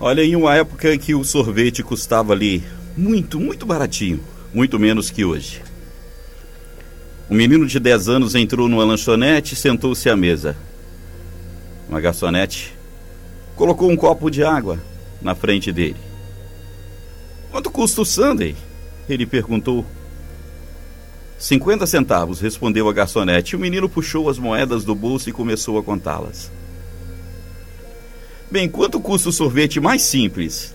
Olha, em uma época em que o sorvete custava ali muito, muito baratinho, muito menos que hoje. Um menino de 10 anos entrou numa lanchonete e sentou-se à mesa. Uma garçonete colocou um copo de água na frente dele. Quanto custa o sundae? Ele perguntou. 50 centavos, respondeu a garçonete. O menino puxou as moedas do bolso e começou a contá-las. Bem, quanto custa o sorvete mais simples?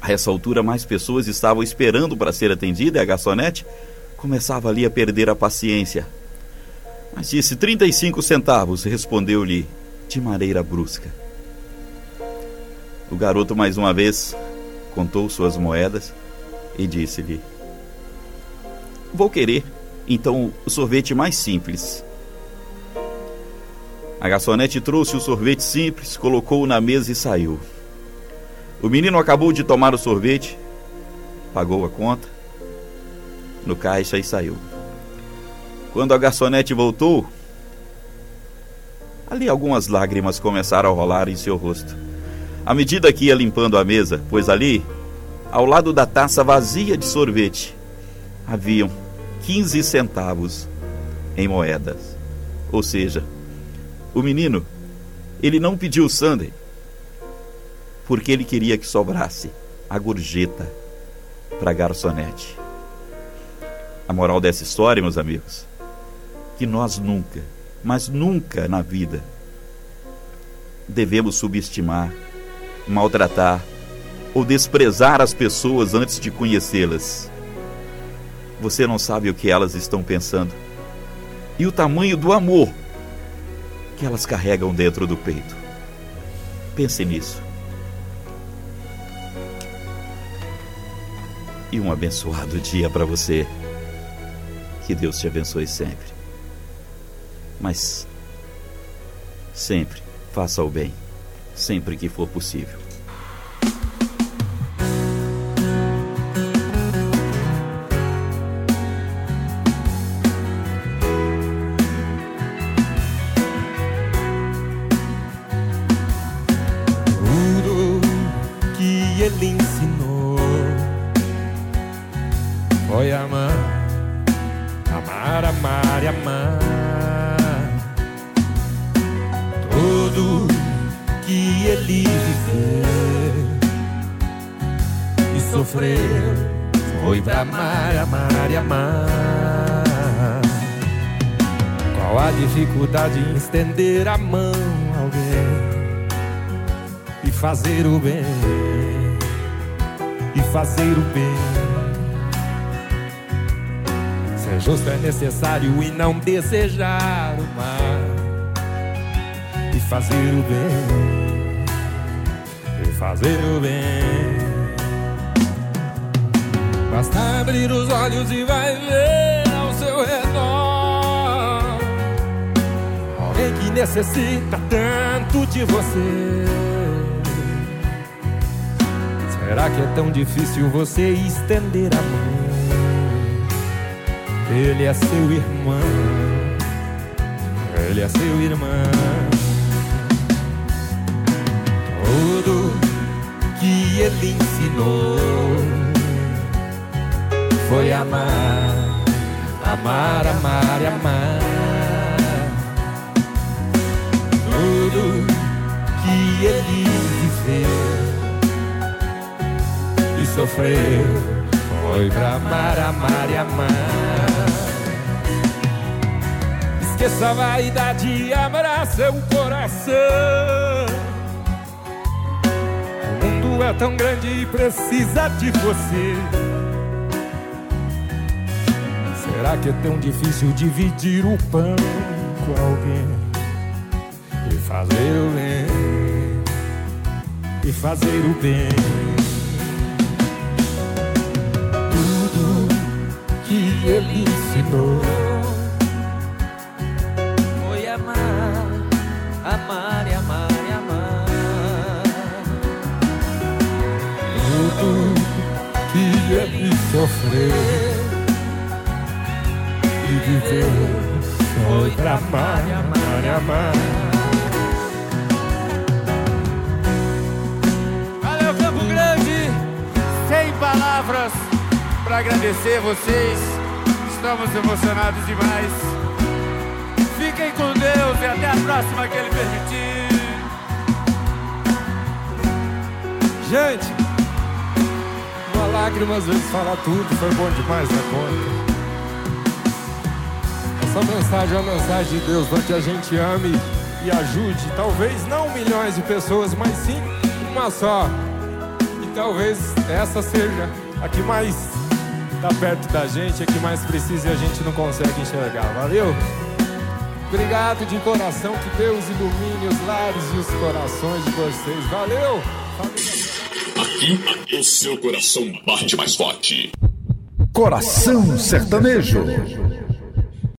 A essa altura, mais pessoas estavam esperando para ser atendida e a garçonete começava ali a perder a paciência. Mas disse 35 centavos, respondeu-lhe de maneira brusca. O garoto, mais uma vez, contou suas moedas e disse-lhe: Vou querer, então, o sorvete mais simples. A garçonete trouxe o sorvete simples, colocou-o na mesa e saiu. O menino acabou de tomar o sorvete, pagou a conta no caixa e saiu. Quando a garçonete voltou, ali algumas lágrimas começaram a rolar em seu rosto. À medida que ia limpando a mesa, pois ali, ao lado da taça vazia de sorvete, haviam 15 centavos em moedas. Ou seja, o menino, ele não pediu sundae porque ele queria que sobrasse a gorjeta para garçonete. A moral dessa história, meus amigos, que nós nunca, mas nunca na vida devemos subestimar, maltratar ou desprezar as pessoas antes de conhecê-las. Você não sabe o que elas estão pensando e o tamanho do amor que elas carregam dentro do peito. Pense nisso. E um abençoado dia para você. Que Deus te abençoe sempre. Mas sempre faça o bem, sempre que for possível. Foi amar, amar, amar e amar. Tudo que ele viveu e sofreu foi pra amar, amar e amar. Qual a dificuldade em estender a mão a alguém e fazer o bem? e fazer o bem. Ser justo é necessário e não desejar o mal. E fazer o bem, e fazer o bem. Basta abrir os olhos e vai ver ao seu redor alguém que necessita tanto de você. Será que é tão difícil você estender a mão? Ele é seu irmão, ele é seu irmão. Tudo que ele ensinou foi amar, amar, amar e amar. Tudo que ele viveu e sofreu foi pra amar, amar e amar. Esqueça a vaidade e abra seu coração. O mundo é tão grande e precisa de você. Será que é tão difícil dividir o pão com alguém e fazer o bem? E fazer o bem. Tudo que ele ensinou que ele sofreu e viveu foi pra amar, amar, amar. palavras para agradecer vocês. Estamos emocionados demais. Fiquem com Deus e até a próxima que Ele permitir. Gente, uma lágrima às vezes fala tudo, foi bom demais na conta. Essa mensagem é uma mensagem de Deus para que a gente ame e ajude, talvez não milhões de pessoas, mas sim uma só. E talvez essa seja a que mais está perto da gente, a que mais precisa e a gente não consegue enxergar. Valeu? Obrigado de coração, que Deus ilumine os lares e os corações de vocês. Valeu! Aqui, o seu coração bate mais forte. Coração Sertanejo.